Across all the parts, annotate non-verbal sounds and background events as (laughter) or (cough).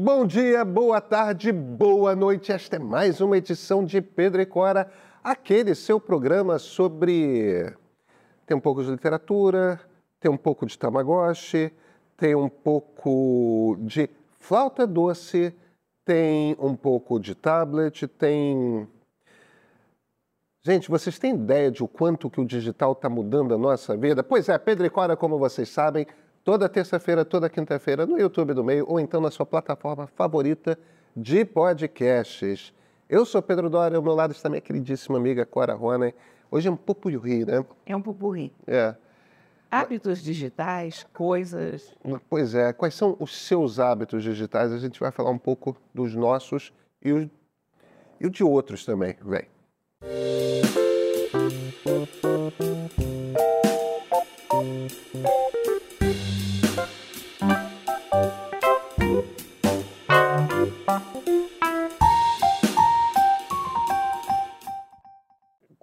Bom dia, boa tarde, boa noite. Esta é mais uma edição de Pedro e Cora, aquele seu programa sobre. Tem um pouco de literatura, tem um pouco de Tamagotchi, tem um pouco de flauta doce, tem um pouco de tablet, tem. Gente, vocês têm ideia de o quanto que o digital está mudando a nossa vida? Pois é, Pedro e Cora, como vocês sabem, toda terça-feira, toda quinta-feira no YouTube do Meio ou então na sua plataforma favorita de podcasts. Eu sou Pedro Dória, ao meu lado está minha queridíssima amiga Cora Rona. Hoje é um pupurri, né? É um pupurri. É. Hábitos digitais, coisas. Pois é, quais são os seus hábitos digitais? A gente vai falar um pouco dos nossos e o, e o de outros também, vem.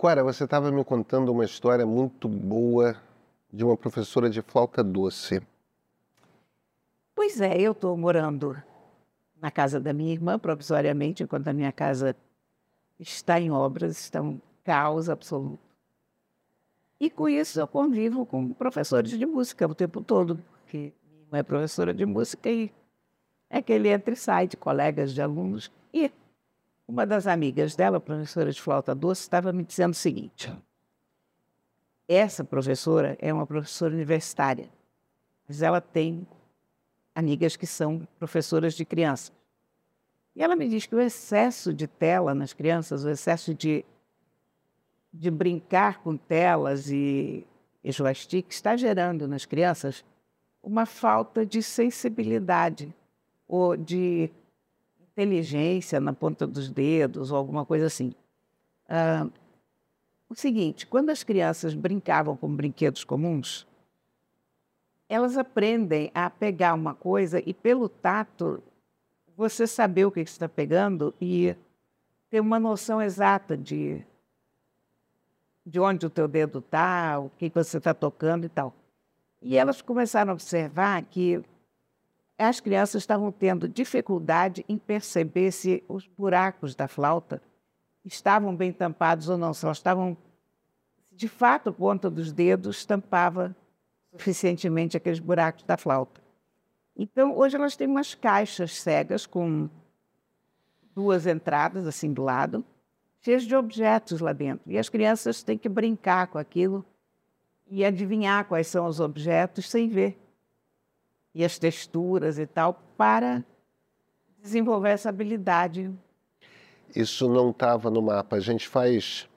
Cora, você estava me contando uma história muito boa de uma professora de flauta doce. Pois é, eu estou morando na casa da minha irmã provisoriamente, enquanto a minha casa está em obras, está um caos absoluto. E com isso eu convivo com professores de música o tempo todo, porque minha irmã é professora de música e é aquele entre e sai de colegas, de alunos. E uma das amigas dela, professora de flauta doce, estava me dizendo o seguinte: essa professora é uma professora universitária, mas ela tem amigas que são professoras de crianças. E ela me diz que o excesso de tela nas crianças, o excesso de, de brincar com telas e, e joystick está gerando nas crianças uma falta de sensibilidade ou de inteligência na ponta dos dedos ou alguma coisa assim. Ah, o seguinte, quando as crianças brincavam com brinquedos comuns, elas aprendem a pegar uma coisa e pelo tato você saber o que está pegando e ter uma noção exata de, de onde o teu dedo está, o que você está tocando e tal. E elas começaram a observar que as crianças estavam tendo dificuldade em perceber se os buracos da flauta estavam bem tampados ou não, se elas estavam, de fato, a ponta dos dedos tampava suficientemente aqueles buracos da flauta. Então, hoje elas têm umas caixas cegas com duas entradas assim do lado, cheias de objetos lá dentro. E as crianças têm que brincar com aquilo e adivinhar quais são os objetos sem ver. E as texturas e tal, para desenvolver essa habilidade. Isso não estava no mapa. A gente faz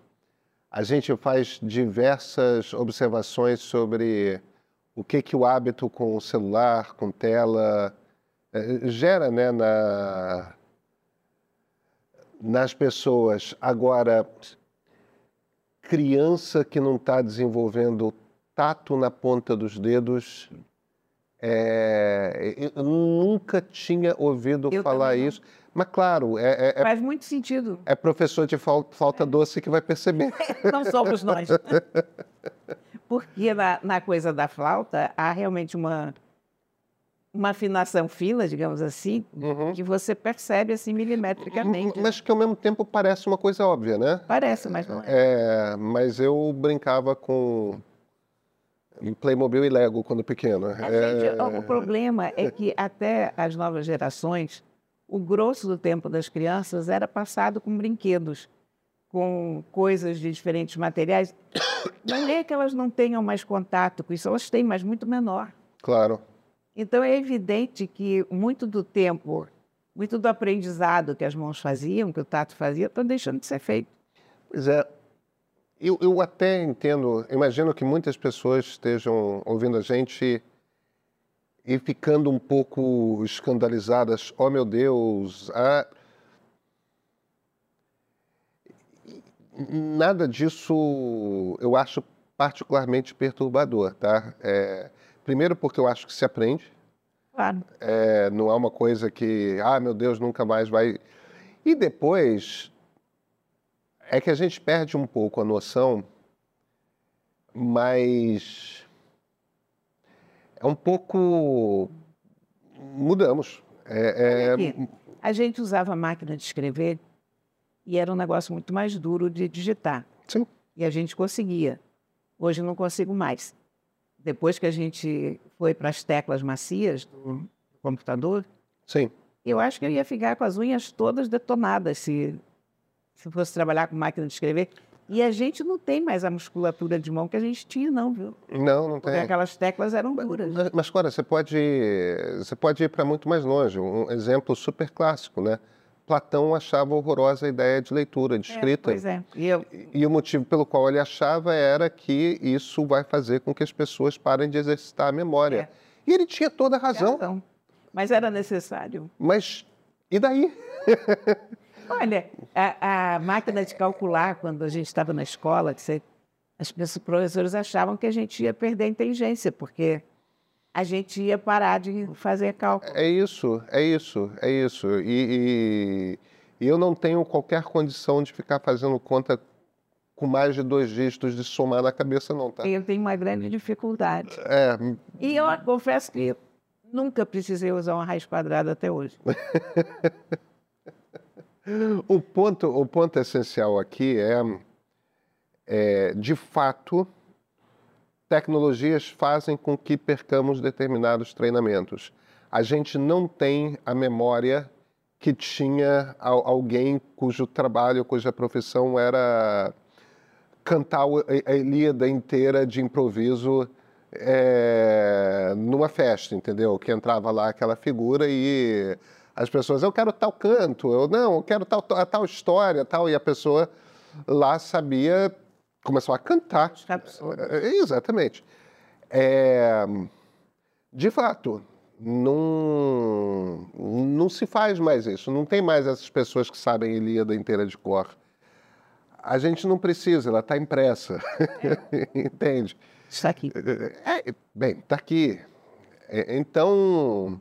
a gente faz diversas observações sobre o que, que o hábito com celular, com tela, eh, gera né, na, nas pessoas. Agora, criança que não está desenvolvendo tato na ponta dos dedos, é, eu nunca tinha ouvido Eu falar isso. Mas, claro, é, é- é- Faz muito sentido. é professor de fal- falta doce que vai perceber. (laughs) Não somos nós. (laughs) Porque na, na coisa da flauta há realmente uma, uma afinação fina, digamos assim, que você percebe assim milimetricamente. Mas que ao mesmo tempo parece uma coisa óbvia, né? Parece, mas não é. É, mas eu brincava com Playmobil e Lego quando pequeno. É, gente, o- o problema é que até as novas gerações, o grosso do tempo das crianças era passado com brinquedos, com coisas de diferentes materiais. Não é que elas não tenham mais contato com isso, elas têm, mas muito menor. Claro. Então é evidente que muito do tempo, muito do aprendizado que as mãos faziam, que o tato fazia, está deixando de ser feito. Pois é. Eu, eu até entendo, imagino que muitas pessoas estejam ouvindo a gente e ficando um pouco escandalizadas. Oh, meu Deus! ah, Nada disso eu acho particularmente perturbador, tá? É, primeiro porque eu acho que se aprende, Claro. é, não é uma coisa que, ah, meu Deus, nunca mais vai. E depois é que a gente perde um pouco a noção, mas é um pouco mudamos. É, é... A gente usava a máquina de escrever e era um negócio muito mais duro de digitar. Sim. E a gente conseguia. Hoje não consigo mais. Depois que a gente foi para as teclas macias do computador, Sim. eu acho que eu ia ficar com as unhas todas detonadas se, se fosse trabalhar com máquina de escrever. E a gente não tem mais a musculatura de mão que a gente tinha, não, viu? Não, não Porque tem. aquelas teclas eram duras. Mas, mas, Cora, você pode, você pode ir para muito mais longe. Um exemplo super clássico, né? Platão achava horrorosa a ideia de leitura, de É, escrita. pois é. E eu, E o motivo pelo qual ele achava era que isso vai fazer com que as pessoas parem de exercitar a memória. É. E ele tinha toda a razão. razão. Mas era necessário. Mas e daí? (laughs) Olha, a, a máquina de calcular, quando a gente estava na escola, que você- as professores achavam que a gente ia perder a inteligência, porque a gente ia parar de fazer cálculo. É isso, é isso, é isso. E, e- e eu não tenho qualquer condição de ficar fazendo conta com mais de dois dígitos de somar na cabeça, não, tá? Eu tenho uma grande dificuldade. É, E eu confesso que nunca precisei usar uma raiz quadrada até hoje. (laughs) O ponto, o ponto essencial aqui é, é, de fato, tecnologias fazem com que percamos determinados treinamentos. A gente não tem a memória que tinha al- alguém cujo trabalho, cuja profissão era cantar a Ilíada inteira de improviso é, numa festa, entendeu? Que entrava lá aquela figura e as pessoas, eu quero tal canto, eu não, eu quero tal, tal, história, tal, e a pessoa lá sabia, começou a cantar. É absurdo. É, Exatamente. É, de fato, não, não se faz mais isso. Não tem mais essas pessoas que sabem Ilíada inteira de cor. A gente não precisa, ela está impressa. (laughs) Entende? Está aqui. É, bem, está aqui. É, Então,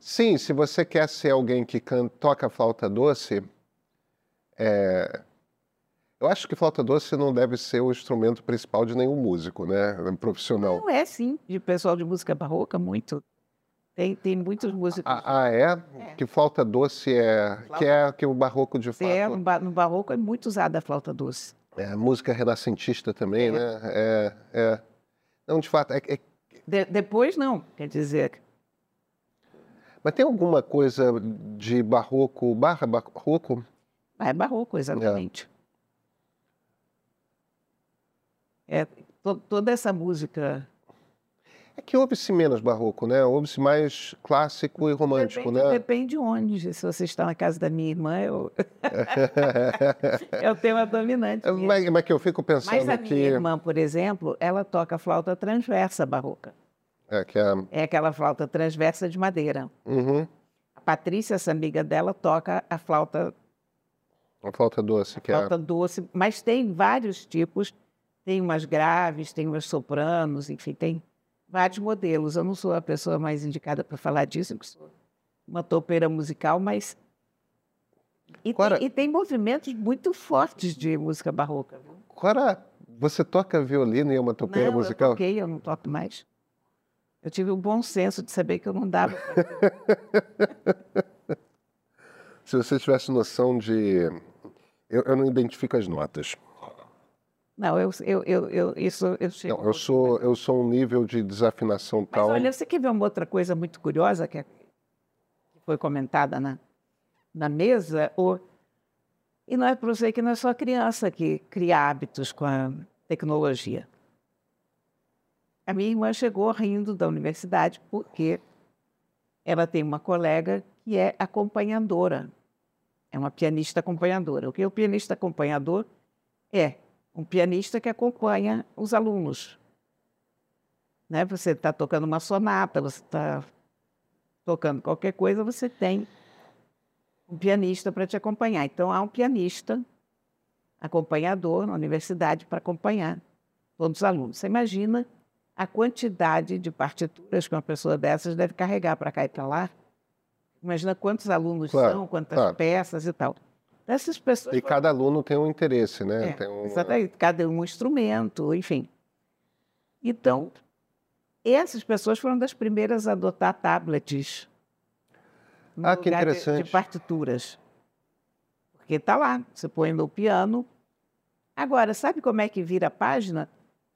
sim, se você quer ser alguém que can- toca flauta doce, é, eu acho que flauta doce não deve ser o instrumento principal de nenhum músico, né? Profissional. Não é, sim, de pessoal de música barroca, muito. Tem, tem muitos músicos. Ah, ah, é? Que flauta doce é. Que é que o barroco de fato. É, no, ba- no barroco é muito usada a flauta doce. É, música renascentista também, né? É, é. Não, de fato. é- é- De- depois, não. Quer dizer, mas tem alguma coisa de barroco, barra barroco? é barroco, exatamente. É, to- toda essa música. É que ouve-se menos barroco, né? Ouve-se mais clássico e romântico, depende, né? depende de onde. Se você está na casa da minha irmã, eu... é o tema dominante. mesmo. mas, mas que eu fico pensando Mas a que. minha irmã, por exemplo, ela toca flauta transversa barroca. É, que é. É aquela flauta transversa de madeira. Uhum, A Patrícia, essa amiga dela, toca a flauta, a flauta doce, que é. flauta doce, mas tem vários tipos. Tem umas graves, tem umas sopranos, enfim, tem vários modelos. Eu não sou a pessoa mais indicada para falar disso, porque sou uma topeira musical, mas. E, tem, e tem movimentos muito fortes de música barroca. Cora, você toca violino e é uma topeira não, musical? eu toquei, eu não toco mais. Eu tive o bom senso de saber que eu não dava. (laughs) Se você tivesse noção de. Eu, eu não identifico as notas. Não, eu, eu, eu, eu, isso eu chego. Não, eu sou, eu sou um nível de desafinação Mas tal. olha, você quer ver uma outra coisa muito curiosa que, é- foi comentada na, na mesa? O, e não é para você que não é só criança que cria hábitos com a tecnologia. A minha irmã chegou rindo da universidade porque ela tem uma colega que é acompanhadora. É uma pianista acompanhadora. O que é o pianista acompanhador? É um pianista que acompanha os alunos né? Você está tocando uma sonata, você está tocando qualquer coisa, você tem um pianista para te acompanhar. Então, há um pianista acompanhador na universidade para acompanhar todos os alunos. Você imagina a quantidade de partituras que uma pessoa dessas deve carregar para cá e para lá? Imagina quantos alunos Claro, são, quantas claro. peças e tal. Essas pessoas E cada aluno tem um interesse, né? é, um- exatamente, cada um instrumento, enfim. Então, essas pessoas foram das primeiras a adotar tablets. no Ah, que lugar de- interessante. de partituras. Porque está lá, você põe no piano. Agora, sabe como é que vira a página?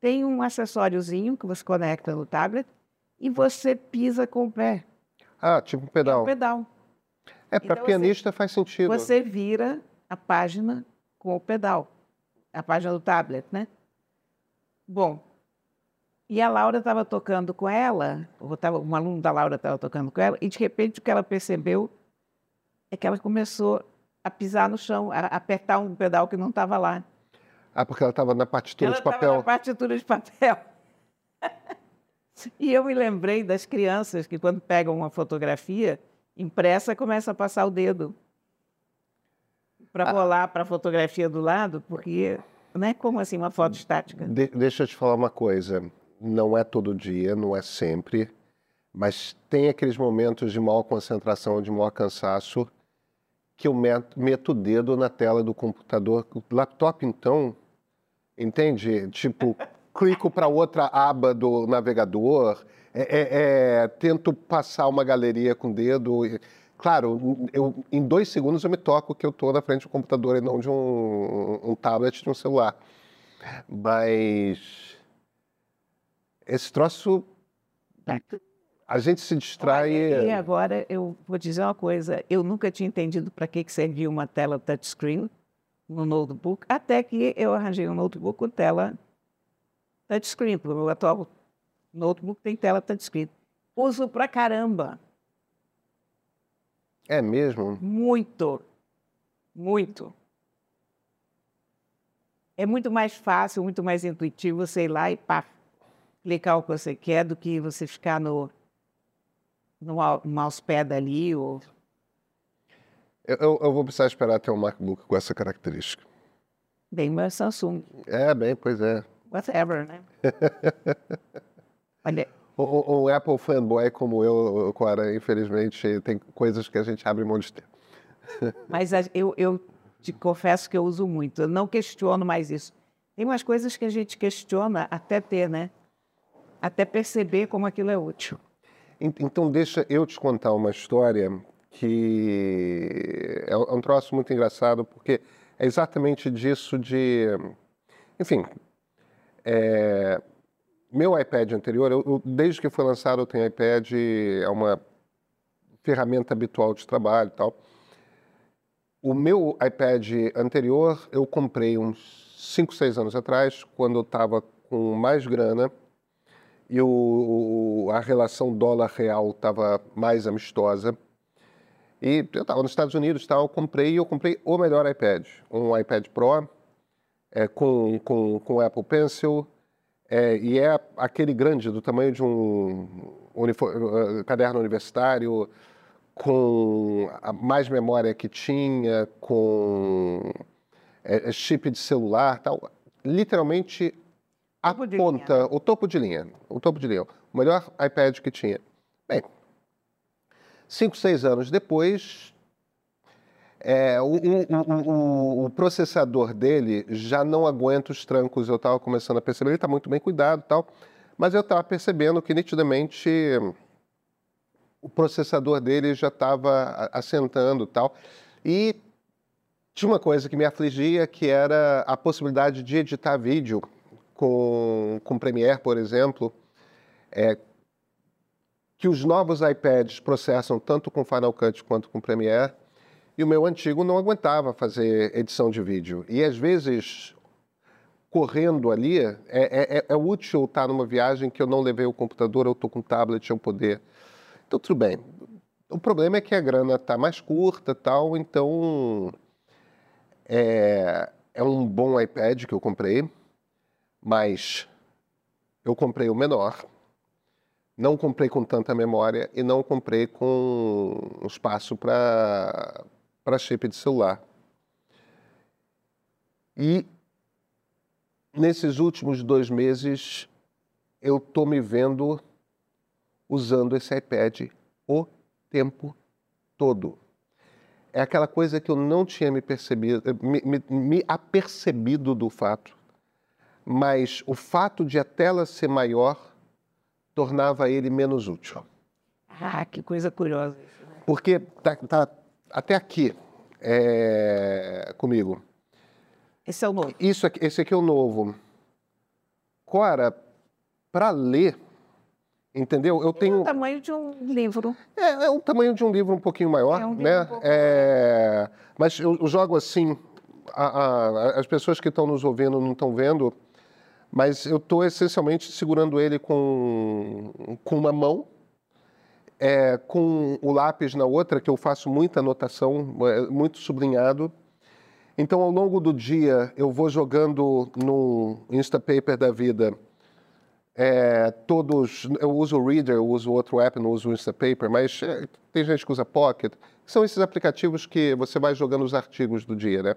Tem um acessóriozinho que você conecta no tablet e você pisa com o pé. Ah, tipo um É um pedal. pedal. É, para Então, você- pianista faz sentido. Você vira a página com o pedal. A página do tablet, né? Bom, e a Laura estava tocando com ela, ou tava, um aluno da Laura estava tocando com ela, e de repente o que ela percebeu é que ela começou a pisar no chão, a apertar um pedal que não estava lá. Ah, porque ela estava na partitura ela de papel. na partitura de papel. (laughs) e eu me lembrei das crianças que, quando pegam uma fotografia impressa, começam a passar o dedo para rolar para a fotografia do lado, porque não é como assim uma foto estática. De- deixa eu te falar uma coisa. Não é todo dia, não é sempre, mas tem aqueles momentos de maior concentração, de maior cansaço, que eu met- meto o dedo na tela do computador. O laptop, então, entende? Tipo, (laughs) clico para outra aba do navegador, é- é- é, tento passar uma galeria com o dedo. e- Claro, eu, em dois segundos eu me toco que eu estou na frente do computador e não de um, um tablet, de um celular. Mas esse troço, a gente se distrai. Olha, E agora eu vou dizer uma coisa: eu nunca tinha entendido para que, que servia uma tela touchscreen no notebook, até que eu arranjei um notebook com tela touchscreen, porque o meu atual notebook tem tela touchscreen. Uso pra caramba, É mesmo? muito, muito. É muito mais fácil, muito mais intuitivo você ir lá e pá, clicar o que você quer do que você ficar no, no mousepad ali ou Eu, eu- eu vou precisar esperar ter um MacBook com essa característica. Bem, meu Samsung, É, bem, pois é. whatever, né? (laughs) Olha, Um, um Apple fanboy como eu, Cora, infelizmente, tem coisas que a gente abre mão de ter. (laughs) mas eu, eu te confesso que eu uso muito. Eu não questiono mais isso. Tem umas coisas que a gente questiona até ter, né? Até perceber como aquilo é útil. En- Então, deixa eu te contar uma história que é um é um troço muito engraçado, porque é exatamente disso de. Enfim, é, meu iPad anterior, eu- desde que foi lançado, eu tenho iPad, é uma ferramenta habitual de trabalho e tal. O meu iPad anterior eu comprei uns 5, 6 anos atrás, quando eu estava com mais grana e o- a relação dólar-real estava mais amistosa. E eu estava nos Estados Unidos, tal, eu comprei e eu comprei o melhor iPad, um iPad Pro é, com, com, com Apple Pencil, é, e é aquele grande, do tamanho de um unifo- eh, caderno universitário, com a mais memória que tinha, com eh, chip de celular, tal. Literalmente a ponta, linha, o topo de linha, o topo de linha, o melhor iPad que tinha. Bem, cinco, seis anos depois, é, o, o- o- o- processador dele já não aguenta os trancos. Eu estava começando a perceber, ele está muito bem cuidado e tal, mas eu estava percebendo que nitidamente o processador dele já estava assentando tal. E tinha uma coisa que me afligia, que era a possibilidade de editar vídeo com, com Premiere, por exemplo, é, que os novos iPads processam tanto com Final Cut quanto com Premiere, e o meu antigo não aguentava fazer edição de vídeo. E às vezes, correndo ali, é, é- é- é útil estar numa viagem que eu não levei o computador, eu estou com tablet, eu poder. Então, tudo bem. O problema é que a grana está mais curta tal, então é, é um bom iPad que eu comprei, mas eu comprei o menor. Não comprei com tanta memória e não comprei com espaço para chip de celular. E nesses últimos dois meses eu tô me vendo usando esse iPad o tempo todo. É aquela coisa que eu não tinha me percebido, me, me, me apercebido do fato, mas o fato de a tela ser maior tornava ele menos útil. Ah, que coisa curiosa isso, né? Porque tá, tá até aqui é, comigo. Esse é o novo. Isso aqui, esse aqui é o novo. Cora, para ler, entendeu? Eu É tenho. o tamanho de um livro. É, é o tamanho de um livro um pouquinho maior, É um livro né? um pouco É, mas eu, eu jogo assim. a- a- as pessoas que estão nos ouvindo não estão vendo, mas eu estou essencialmente segurando ele com, com uma mão, é, com o lápis na outra, que eu faço muita anotação, é, muito sublinhado. Então, ao longo do dia, eu vou jogando no Instapaper da vida é, todos. Eu uso o Reader, eu uso outro app, não uso o Instapaper, mas é, tem gente que usa Pocket. São esses aplicativos que você vai jogando os artigos do dia, né?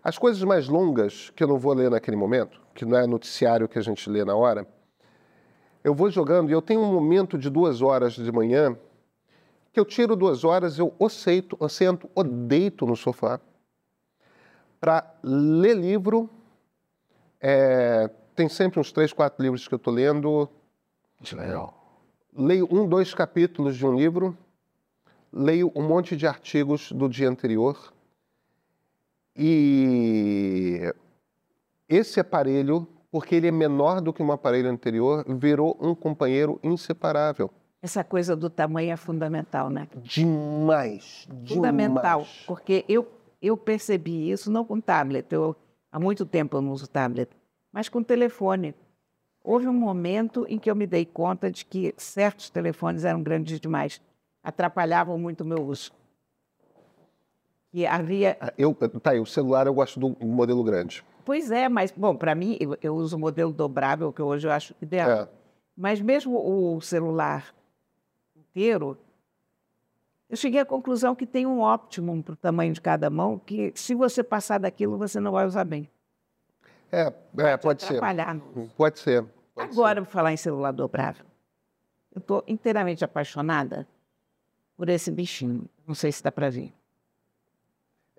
As coisas mais longas, que eu não vou ler naquele momento, que não é noticiário que a gente lê na hora, eu vou jogando e eu tenho um momento de duas horas de manhã que eu tiro duas horas, eu sento, ou sento, deito no sofá para ler livro. É, tem sempre uns três, quatro livros que eu estou lendo. Leio um, dois capítulos de um livro, leio um monte de artigos do dia anterior. E esse aparelho, porque ele é menor do que um aparelho anterior, virou um companheiro inseparável. Essa coisa do tamanho é fundamental, né? Demais, Fundamental, demais. porque eu, eu percebi isso não com tablet, eu, há muito tempo eu não uso tablet, mas com telefone. Houve um momento em que eu me dei conta de que certos telefones eram grandes demais, atrapalhavam muito o meu uso. E havia. Ah, Eu, tá aí, o celular eu gosto do modelo grande. Pois é, mas, bom, para mim, eu, eu uso o modelo dobrável, que hoje eu acho ideal. É. Mas mesmo o celular inteiro, eu cheguei à conclusão que tem um optimum para o tamanho de cada mão, que se você passar daquilo, você não vai usar bem. É, é, pode ser. Atrapalhar. no- Pode ser. pode ser. Agora, vou falar em celular dobrável. Eu estou inteiramente apaixonada por esse bichinho. Não sei se dá para ver.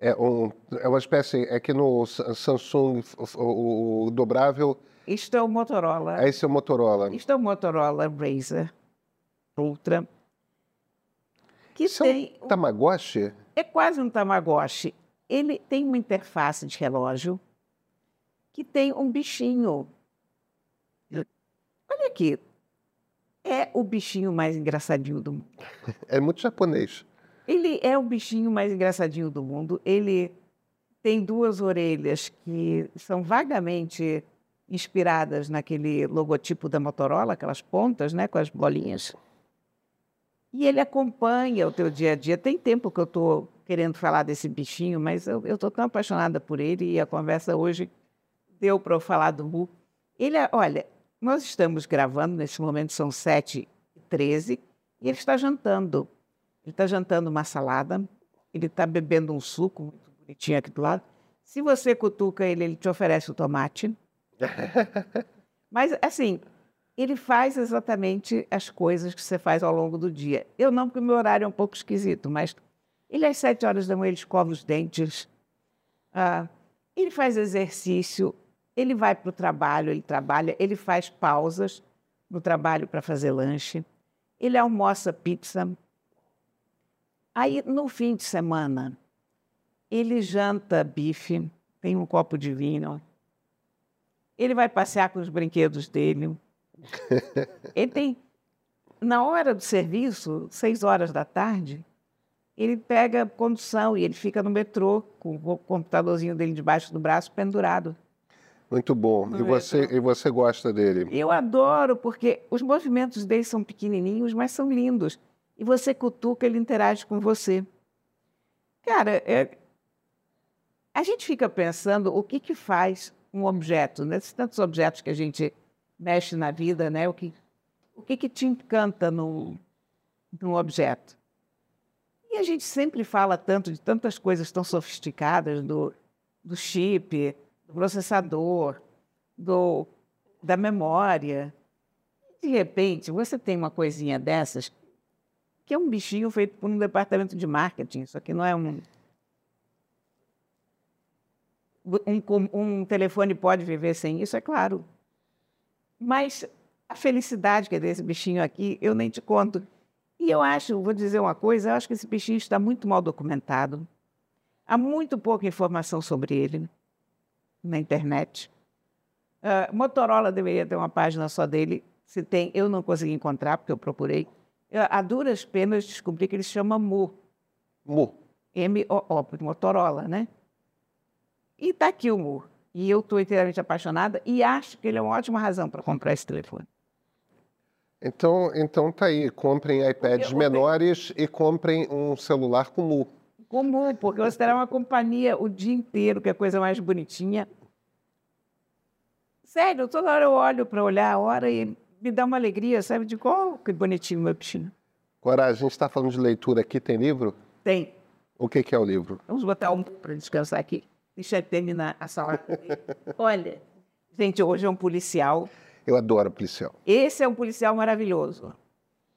É, um, é uma espécie. É que no Sa- Samsung o, o- o dobrável, Isto é o Motorola. esse é o Motorola. Isto é o Motorola Razer Ultra. Que Isso tem é um Tamagotchi? É quase um Tamagotchi. Ele tem uma interface de relógio que tem um bichinho. Olha aqui. É o bichinho mais engraçadinho do mundo. (laughs) É muito japonês. Ele é o bichinho mais engraçadinho do mundo. Ele tem duas orelhas que são vagamente inspiradas naquele logotipo da Motorola, aquelas pontas, né, com as bolinhas. E ele acompanha o teu dia a dia. Tem tempo que eu estou querendo falar desse bichinho, mas eu estou tão apaixonada por ele e a conversa hoje deu para eu falar do Mu. Ele, é- olha, nós estamos gravando, nesse momento são 7h13, e ele está jantando. Ele está jantando uma salada, ele está bebendo um suco muito bonitinho aqui do lado. Se você cutuca ele, ele te oferece o tomate. (laughs) Mas, assim, ele faz exatamente as coisas que você faz ao longo do dia. Eu não, porque o meu horário é um pouco esquisito, mas ele às sete horas da manhã ele escova os dentes, ah, ele faz exercício, ele vai para o trabalho, ele trabalha, ele faz pausas no trabalho para fazer lanche, ele almoça pizza. Aí, no fim de semana, ele janta bife, tem um copo de vinho, ele vai passear com os brinquedos dele. (laughs) Ele tem, na hora do serviço, seis horas da tarde, ele pega condução e ele fica no metrô com o computadorzinho dele debaixo do braço pendurado. Muito bom. E você, e você gosta dele? Eu adoro, porque os movimentos dele são pequenininhos, mas são lindos. E você cutuca, ele interage com você. Cara, é- a gente fica pensando o que, que faz um objeto, né? Esses tantos objetos que a gente mexe na vida, né? O que, o que, que te encanta num, num objeto? E a gente sempre fala tanto de tantas coisas tão sofisticadas, do, do chip, do processador, do, da memória. De repente, você tem uma coisinha dessas, que é um bichinho feito por um departamento de marketing, isso aqui não é um. Um, um telefone pode viver sem isso, é claro. Mas a felicidade que é desse bichinho aqui, eu nem te conto. E eu acho, vou dizer uma coisa, eu acho que esse bichinho está muito mal documentado. Há muito pouca informação sobre ele na internet. Uh, Motorola deveria ter uma página só dele. Se tem, eu não consegui encontrar, porque eu procurei. Eu, a duras penas descobri que ele chama Mu. Mu. M-O-O, Motorola, né? E está aqui o Mu. E eu estou inteiramente apaixonada e acho que ele é uma ótima razão para comprar esse telefone. Então, então tá aí, comprem iPads menores e comprem um celular com Mu. Com Mu, porque você terá uma companhia o dia inteiro, que é a coisa mais bonitinha. Sério, toda hora eu olho para olhar a hora e me dá uma alegria, sabe? De qual oh, que bonitinho meu bichinho. Agora, a gente está falando de leitura aqui, tem livro? Tem. O que, que é o livro? Vamos botar um para descansar aqui. Deixa eu terminar a sala. (laughs) Olha, gente, hoje é um policial eu adoro policial. Esse é um policial maravilhoso.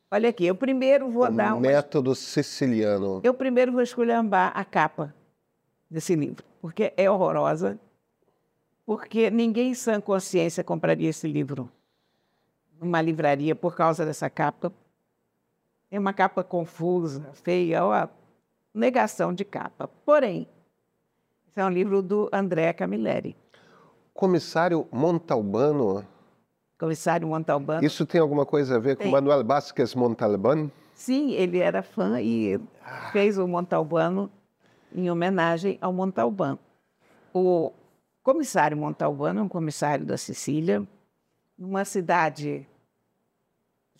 Olha aqui, eu primeiro vou o dar um método siciliano. Eu primeiro vou esculhambar a capa desse livro, porque é horrorosa, porque ninguém em sã consciência compraria esse livro numa livraria por causa dessa capa. É uma capa confusa, feia, ó, negação de capa. Porém, esse é um livro do André Camilleri. Comissário Montalbano comissário Montalbán. Isso tem alguma coisa a ver tem. com Manuel Vázquez Montalbán? Sim, ele era fã e fez o Montalbano em homenagem ao Montalbán. O comissário Montalbano é um comissário da Sicília, numa cidade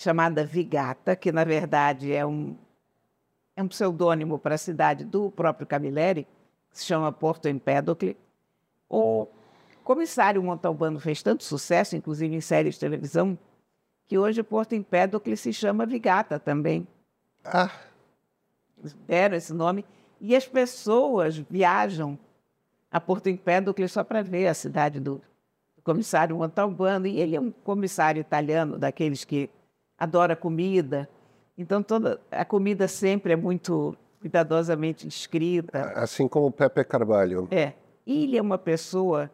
chamada Vigata, que na verdade é um, é um pseudônimo para a cidade do próprio Camilleri, que se chama Porto Empédocle. O comissário Montalbano fez tanto sucesso, inclusive em séries de televisão, que hoje Porto Empédocle se chama Vigata também. Ah. Deram esse nome. E as pessoas viajam a Porto Empédocle só para ver a cidade do, do comissário Montalbano. E ele é um comissário italiano, daqueles que adora comida. Então, toda a comida sempre é muito cuidadosamente escrita. Assim como o Pepe Carvalho. É. E ele é uma pessoa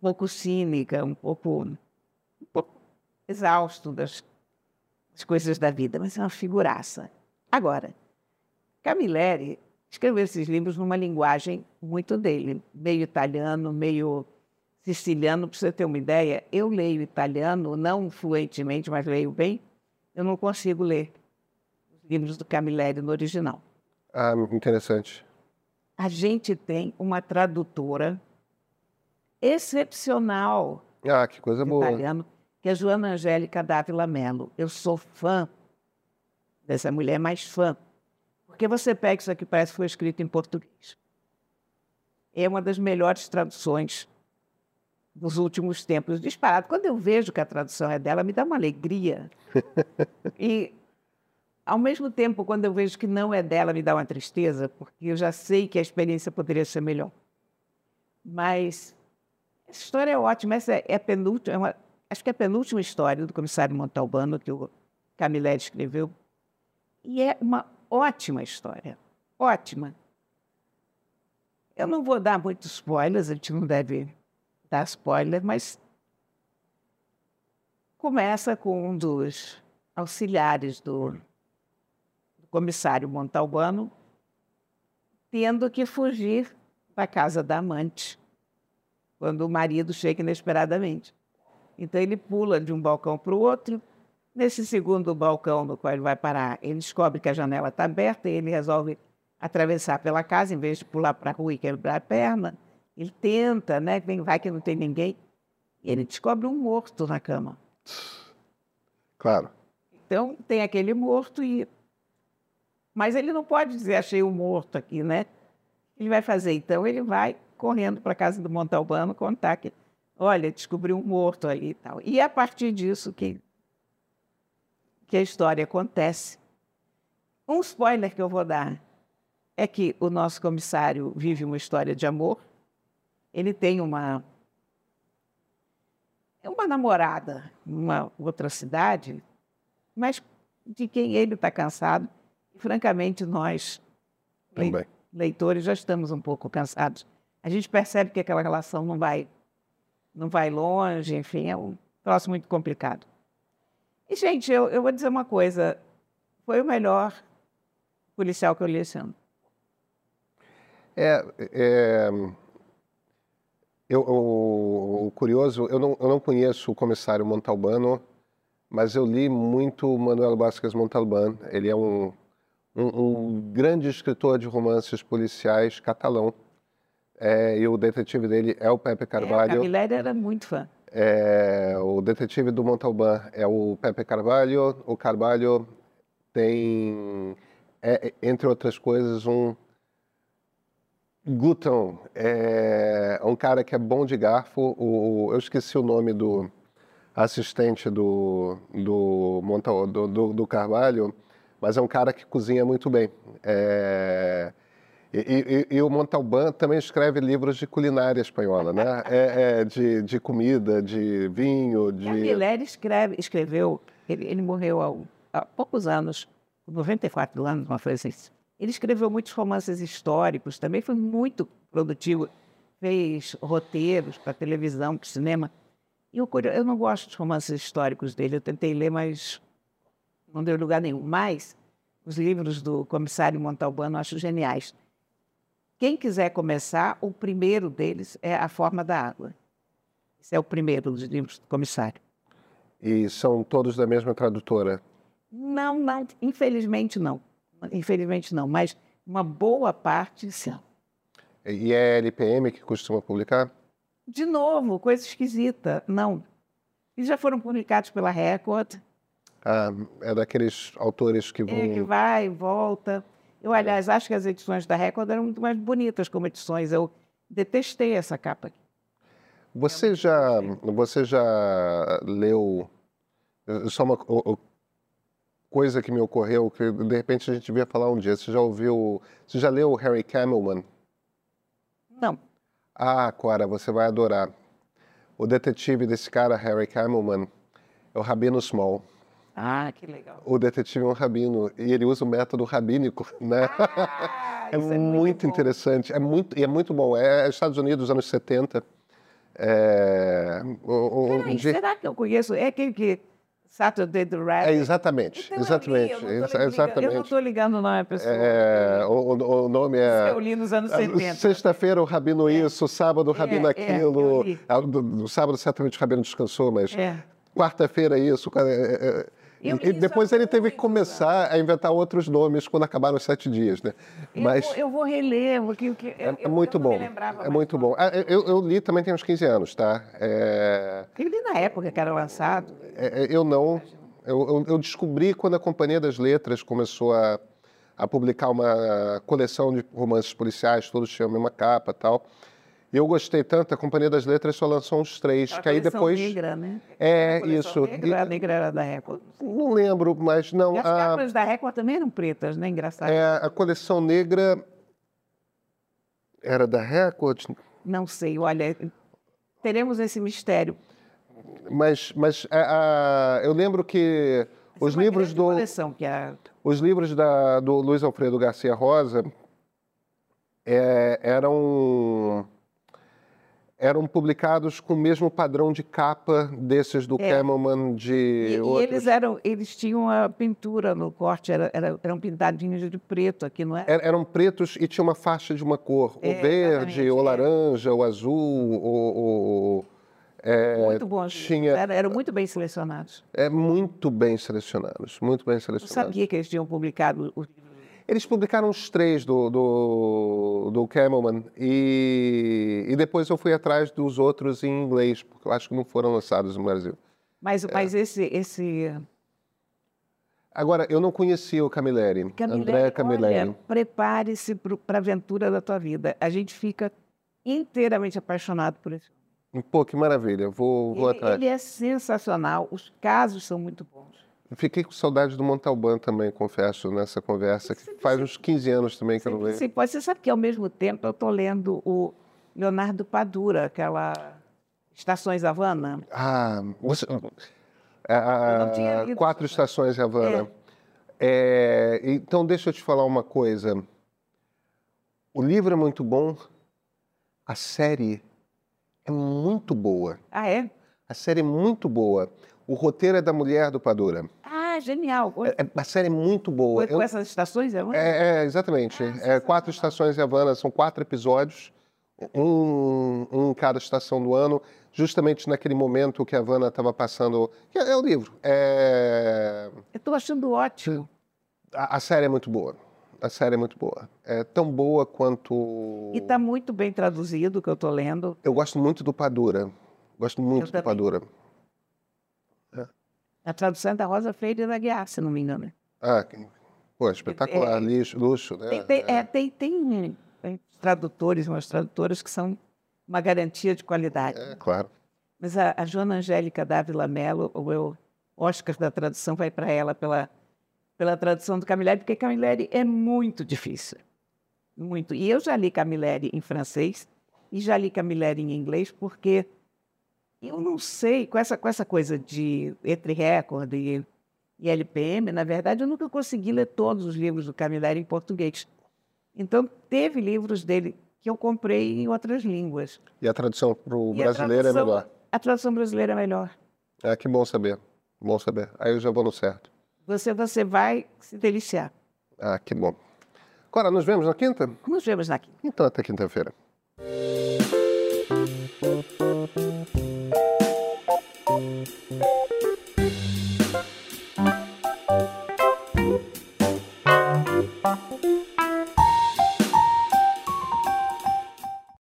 pouco cínica, um pouco, um pouco exausto das, das coisas da vida, mas é uma figuraça. Agora, Camilleri escreveu esses livros numa linguagem muito dele, meio italiano, meio siciliano. Para você ter uma ideia, eu leio italiano, não fluentemente, mas leio bem. Eu não consigo ler os livros do Camilleri no original. Ah, interessante. A gente tem uma tradutora excepcional. Ah, que coisa boa. Italiano, que é Joana Angélica Dávila Mello. Eu sou fã dessa mulher, mais fã. Porque você pega isso aqui, parece que foi escrito em português. É uma das melhores traduções dos últimos tempos, disparado. Quando eu vejo que a tradução é dela, me dá uma alegria. (laughs) e, ao mesmo tempo, quando eu vejo que não é dela, me dá uma tristeza, porque eu já sei que a experiência poderia ser melhor. Mas essa história é ótima. Essa é, a penúltima, é uma, acho que é a penúltima história do comissário Montalbano que o Camilleri escreveu. E é uma ótima história. Ótima. Eu não vou dar muitos spoilers, a gente não deve dar spoiler, mas começa com um dos auxiliares do, do comissário Montalbano tendo que fugir da casa da amante quando o marido chega inesperadamente. Então ele pula de um balcão para o outro. Nesse segundo balcão no qual ele vai parar, ele descobre que a janela está aberta e ele resolve atravessar pela casa em vez de pular para a rua e quebrar a perna. Ele tenta, né? Vai que não tem ninguém. E ele descobre um morto na cama. Claro. Então tem aquele morto e. Mas ele não pode dizer achei um morto aqui, né? Ele vai fazer então, ele vai correndo para a casa do Montalbano contar que, olha, descobriu um morto ali e tal. E é a partir disso que, que a história acontece. Um spoiler que eu vou dar é que o nosso comissário vive uma história de amor. Ele tem uma uma namorada em uma outra cidade, mas de quem ele está cansado. E, francamente, nós, Também. leitores, já estamos um pouco cansados a gente percebe que aquela relação não vai, não vai longe, enfim, é um troço muito complicado. E, gente, eu, eu vou dizer uma coisa. foi o melhor policial que eu li esse ano. É, é eu, o, o, curioso, eu não, eu não conheço o comissário Montalbano, mas eu li muito Manuel Vázquez Montalbán. Ele é um, um, um grande escritor de romances policiais catalão. É, e o detetive dele é o Pepe Carvalho. É, a Camilleri era muito fã. É, o detetive do Montalbán é o Pepe Carvalho. O Carvalho tem, é, entre outras coisas, um glutão. É um cara que é bom de garfo. O, eu esqueci o nome do assistente do, do, Montal, do, do, do Carvalho, mas é um cara que cozinha muito bem. É, e, e, e, o Montalbán também escreve livros de culinária espanhola, né? É, é, de, de comida, de vinho, de... E escreve, escreveu, ele, ele morreu há, há, poucos anos, 94 anos, uma coisa assim. Ele escreveu muitos romances históricos, também foi muito produtivo, fez roteiros para televisão, para cinema. E eu, eu não gosto dos romances históricos dele, eu tentei ler, mas não deu lugar nenhum. Mas os livros do comissário Montalbano eu acho geniais. Quem quiser começar, o primeiro deles é A Forma da Água. Esse é o primeiro dos livros do comissário. E são todos da mesma tradutora? Não, não, infelizmente não. Infelizmente não, mas uma boa parte sim. E é a LPM que costuma publicar? De novo, coisa esquisita. Não. Eles já foram publicados pela Record. Ah, é daqueles autores que vão. É, que vai, volta. Eu, aliás, acho que as edições da Record eram muito mais bonitas como edições. Eu detestei essa capa aqui. Você já, você já leu. Só uma coisa que me ocorreu, que de repente a gente devia falar um dia. Você já ouviu. Você já leu o Harry Camelman? Não. Ah, Cora, você vai adorar. O detetive desse cara, Harry Camelman, é o Rabino Small. Ah, que legal. O detetive é um rabino e ele usa o método rabínico, (laughs) né? Ah, é, muito, é muito interessante, é muito e é muito bom. É, é Estados Unidos, anos 70. É, o, o, Peraí, será que eu conheço? É aquele que Saturday the Rabbit. É exatamente, então, exatamente, eu exatamente. Eu não estou ligando o nome à pessoa. É, o, o, nome é. Eu li nos anos 70. Sexta-feira o rabino é. isso, sábado o rabino é, aquilo. É, no sábado certamente o rabino descansou, mas é. quarta-feira isso. É, eu, e depois ele teve que começar a inventar outros nomes quando acabaram os sete dias, né? Mas eu, eu vou reler, porque, porque é, é muito bom. É muito bom. Ah, eu, eu, li também tem uns 15 anos, tá? É... Eu li na época que era lançado. É, é eu não. Eu, eu, descobri quando a Companhia das Letras começou a, a publicar uma coleção de romances policiais, todos tinham a mesma capa, tal. E eu gostei tanto, a Companhia das Letras só lançou uns três, a que aí depois... negra, né? É, isso. Negra, a negra era da Record. Não lembro, mas não... E as a... capas da Record também eram pretas, né? Engraçado. É, a coleção negra era da Record? Não sei, olha, teremos esse mistério. Mas, mas a, a, eu lembro que Essa os é livros do... Coleção, que é... Os livros da, do Luiz Alfredo Garcia Rosa é, eram eram publicados com o mesmo padrão de capa desses do é. Camelman de e, outros. E eles eram, eles tinham a pintura no corte, era, era, eram pintadinhos de preto aqui, não é? Er, eram pretos e tinha uma faixa de uma cor, é, o verde, o é. laranja, o azul, o, o é, muito bons. Tinha, eram, eram, muito bem selecionados. É muito bem selecionados, muito bem selecionados. Eu sabia que eles tinham publicado os eles publicaram os três do, do, do Camelman e, e depois eu fui atrás dos outros em inglês, porque eu acho que não foram lançados no Brasil. Mas, é. mas esse, esse... Agora, eu não conhecia o Camilleri, Camilleri André Camilleri. prepare-se para a aventura da tua vida. A gente fica inteiramente apaixonado por esse Pô, que maravilha, vou, vou ele, atrás. Ele é sensacional, os casos são muito bons. Fiquei com saudade do Montalbán também, confesso, nessa conversa, que faz uns 15 anos também que eu não leio. Sim, pode. Você sabe que ao mesmo tempo eu estou lendo o Leonardo Padura, aquela Estações Havana. Ah, você... Ah, quatro estações Havana. É. É, então, deixa eu te falar uma coisa. O livro é muito bom, a série é muito boa. Ah, é? A série é muito boa. O roteiro é da mulher do Padura genial. É, é, a série é muito boa. Com Eu- essas estações, é? É, é, exatamente. É, quatro estações em Havana, são quatro episódios, um, um em cada estação do ano, justamente naquele momento que a Havana estava passando. É, é o livro. É, Eu estou achando ótimo. a, a série é muito boa. A série é muito boa. É tão boa quanto. E está muito bem traduzido o que eu estou lendo. Eu gosto muito do Padura. Gosto muito do também. Padura. A tradução é da Rosa Freire da Guiar, se não me engano. Ah, pô, espetacular, É, lixo, luxo, né? Tem, tem, é, tem, tem, tem tradutores, umas tradutoras que são uma garantia de qualidade. É, claro. Mas a, a Joana Angélica Dávila Mello, o meu Oscar da tradução vai para ela pela, pela tradução do Camilleri, porque Camilleri é muito difícil. Muito. E eu já li Camilleri em francês e já li Camilleri em inglês, porque eu não sei, com essa, com essa coisa de entre recorde e, e LPM, na verdade, eu nunca consegui ler todos os livros do Camilleri em português. Então, teve livros dele que eu comprei em outras línguas. E a tradução para o brasileiro é tradução- melhor. A tradução brasileira é melhor. Ah, que bom saber. Bom saber. Aí eu já vou no certo. Você, você vai se deliciar. Ah, que bom. Cora, nos vemos na quinta? Nos vemos na quinta. Então, até quinta-feira.